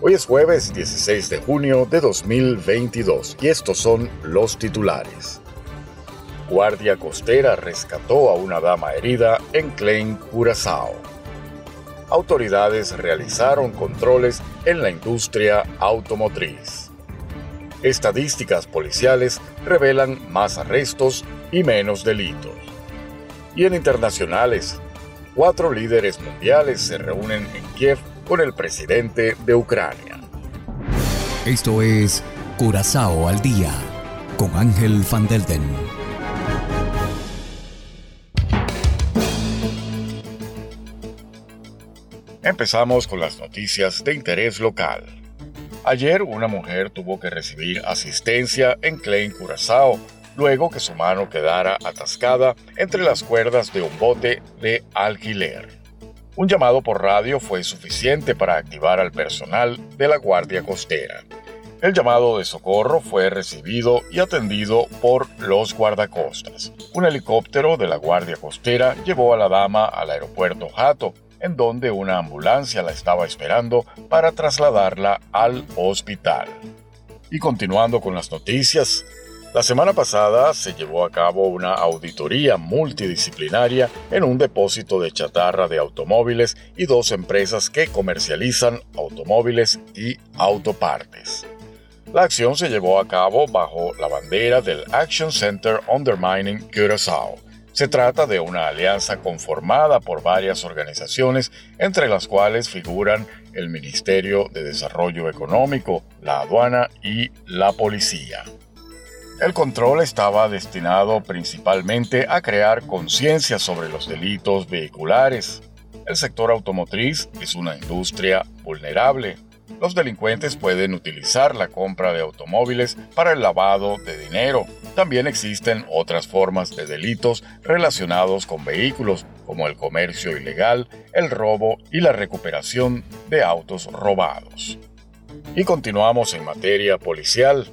Hoy es jueves 16 de junio de 2022 y estos son los titulares. Guardia Costera rescató a una dama herida en Klein, Curazao. Autoridades realizaron controles en la industria automotriz. Estadísticas policiales revelan más arrestos y menos delitos. Y en internacionales, cuatro líderes mundiales se reúnen en Kiev con el presidente de Ucrania. Esto es Curazao al día con Ángel Van Delden. Empezamos con las noticias de interés local. Ayer una mujer tuvo que recibir asistencia en Klein, Curazao, luego que su mano quedara atascada entre las cuerdas de un bote de alquiler. Un llamado por radio fue suficiente para activar al personal de la Guardia Costera. El llamado de socorro fue recibido y atendido por los guardacostas. Un helicóptero de la Guardia Costera llevó a la dama al aeropuerto Hato, en donde una ambulancia la estaba esperando para trasladarla al hospital. Y continuando con las noticias, la semana pasada se llevó a cabo una auditoría multidisciplinaria en un depósito de chatarra de automóviles y dos empresas que comercializan automóviles y autopartes. La acción se llevó a cabo bajo la bandera del Action Center Undermining Curaçao. Se trata de una alianza conformada por varias organizaciones, entre las cuales figuran el Ministerio de Desarrollo Económico, la aduana y la policía. El control estaba destinado principalmente a crear conciencia sobre los delitos vehiculares. El sector automotriz es una industria vulnerable. Los delincuentes pueden utilizar la compra de automóviles para el lavado de dinero. También existen otras formas de delitos relacionados con vehículos, como el comercio ilegal, el robo y la recuperación de autos robados. Y continuamos en materia policial.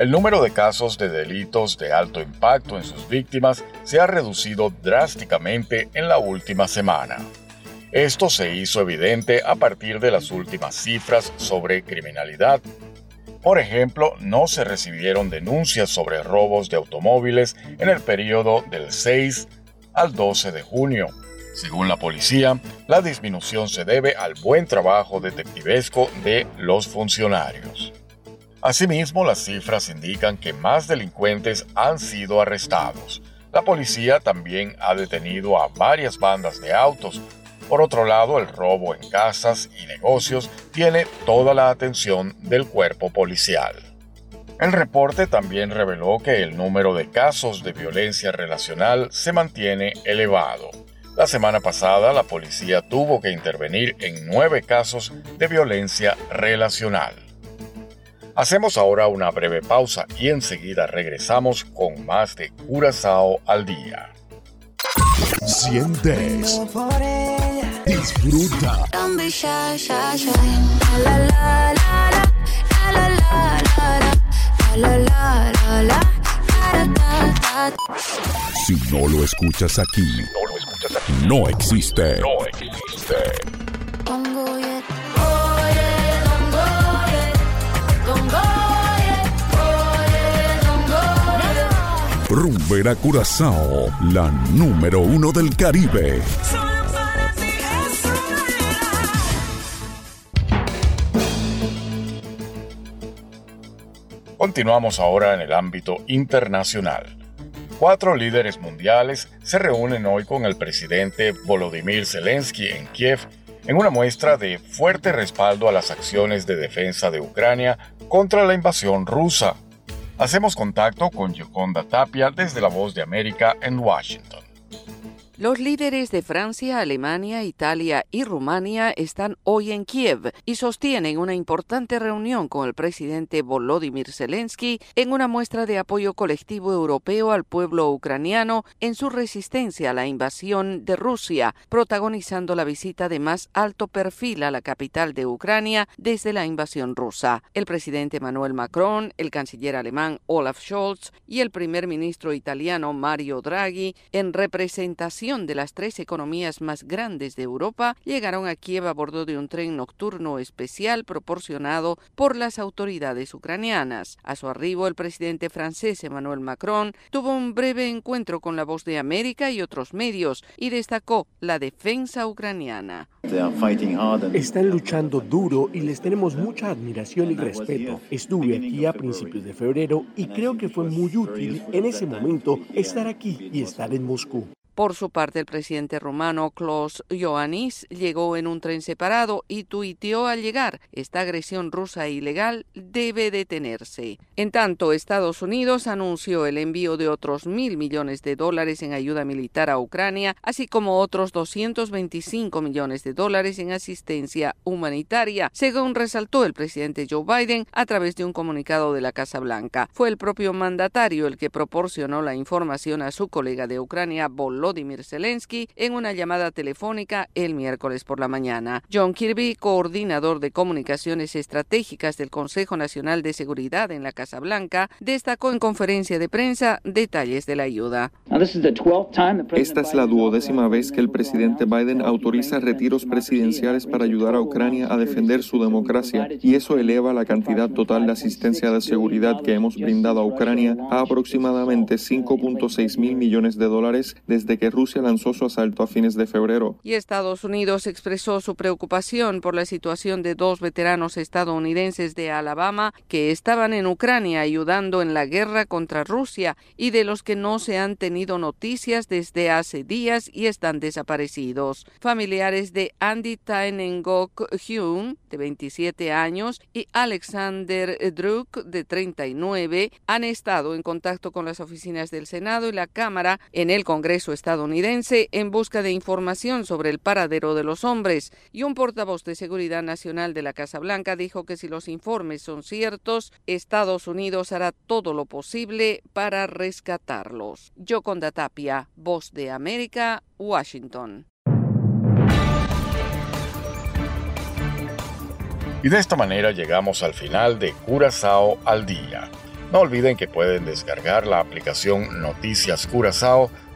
El número de casos de delitos de alto impacto en sus víctimas se ha reducido drásticamente en la última semana. Esto se hizo evidente a partir de las últimas cifras sobre criminalidad. Por ejemplo, no se recibieron denuncias sobre robos de automóviles en el periodo del 6 al 12 de junio. Según la policía, la disminución se debe al buen trabajo detectivesco de los funcionarios. Asimismo, las cifras indican que más delincuentes han sido arrestados. La policía también ha detenido a varias bandas de autos. Por otro lado, el robo en casas y negocios tiene toda la atención del cuerpo policial. El reporte también reveló que el número de casos de violencia relacional se mantiene elevado. La semana pasada la policía tuvo que intervenir en nueve casos de violencia relacional. Hacemos ahora una breve pausa y enseguida regresamos con más de Curazao al día. Sientes, disfruta. Si no lo escuchas aquí, no existe. No existe. Rumbera Curazao, la número uno del Caribe. Continuamos ahora en el ámbito internacional. Cuatro líderes mundiales se reúnen hoy con el presidente Volodymyr Zelensky en Kiev en una muestra de fuerte respaldo a las acciones de defensa de Ucrania contra la invasión rusa. Hacemos contacto con Yoconda Tapia desde La Voz de América en Washington. Los líderes de Francia, Alemania, Italia y Rumania están hoy en Kiev y sostienen una importante reunión con el presidente Volodymyr Zelensky en una muestra de apoyo colectivo europeo al pueblo ucraniano en su resistencia a la invasión de Rusia, protagonizando la visita de más alto perfil a la capital de Ucrania desde la invasión rusa. El presidente Emmanuel Macron, el canciller alemán Olaf Scholz y el primer ministro italiano Mario Draghi, en representación de las tres economías más grandes de Europa llegaron a Kiev a bordo de un tren nocturno especial proporcionado por las autoridades ucranianas. A su arribo, el presidente francés Emmanuel Macron tuvo un breve encuentro con la Voz de América y otros medios y destacó la defensa ucraniana. Están luchando duro y les tenemos mucha admiración y respeto. Estuve aquí a principios de febrero y creo que fue muy útil en ese momento estar aquí y estar en Moscú. Por su parte, el presidente rumano Klaus Iohannis llegó en un tren separado y tuiteó al llegar, esta agresión rusa e ilegal debe detenerse. En tanto, Estados Unidos anunció el envío de otros mil millones de dólares en ayuda militar a Ucrania, así como otros 225 millones de dólares en asistencia humanitaria, según resaltó el presidente Joe Biden a través de un comunicado de la Casa Blanca. Fue el propio mandatario el que proporcionó la información a su colega de Ucrania, Volodymyr Volodymyr Zelensky en una llamada telefónica el miércoles por la mañana. John Kirby, coordinador de comunicaciones estratégicas del Consejo Nacional de Seguridad en la Casa Blanca, destacó en conferencia de prensa detalles de la ayuda. Esta es la duodécima vez que el presidente Biden autoriza retiros presidenciales para ayudar a Ucrania a defender su democracia y eso eleva la cantidad total de asistencia de seguridad que hemos brindado a Ucrania a aproximadamente 5.6 mil millones de dólares desde que Rusia lanzó su asalto a fines de febrero. Y Estados Unidos expresó su preocupación por la situación de dos veteranos estadounidenses de Alabama que estaban en Ucrania ayudando en la guerra contra Rusia y de los que no se han tenido noticias desde hace días y están desaparecidos. Familiares de Andy Tainengok Hyun, de 27 años, y Alexander Druk, de 39, han estado en contacto con las oficinas del Senado y la Cámara en el Congreso estadounidense en busca de información sobre el paradero de los hombres y un portavoz de Seguridad Nacional de la Casa Blanca dijo que si los informes son ciertos, Estados Unidos hará todo lo posible para rescatarlos. Yoconda Tapia, Voz de América, Washington. Y de esta manera llegamos al final de Curazao al día. No olviden que pueden descargar la aplicación Noticias Curazao